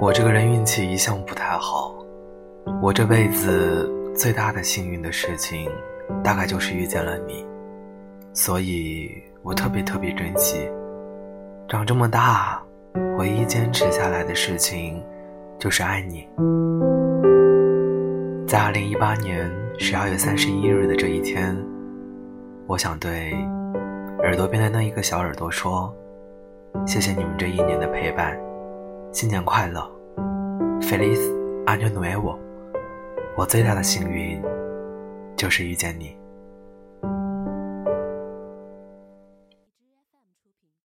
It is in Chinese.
我这个人运气一向不太好，我这辈子最大的幸运的事情，大概就是遇见了你，所以我特别特别珍惜。长这么大，唯一坚持下来的事情，就是爱你。在二零一八年十二月三十一日的这一天，我想对耳朵边的那一个小耳朵说：谢谢你们这一年的陪伴。新年快乐，Feliz Año Nuevo！我最大的幸运就是遇见你。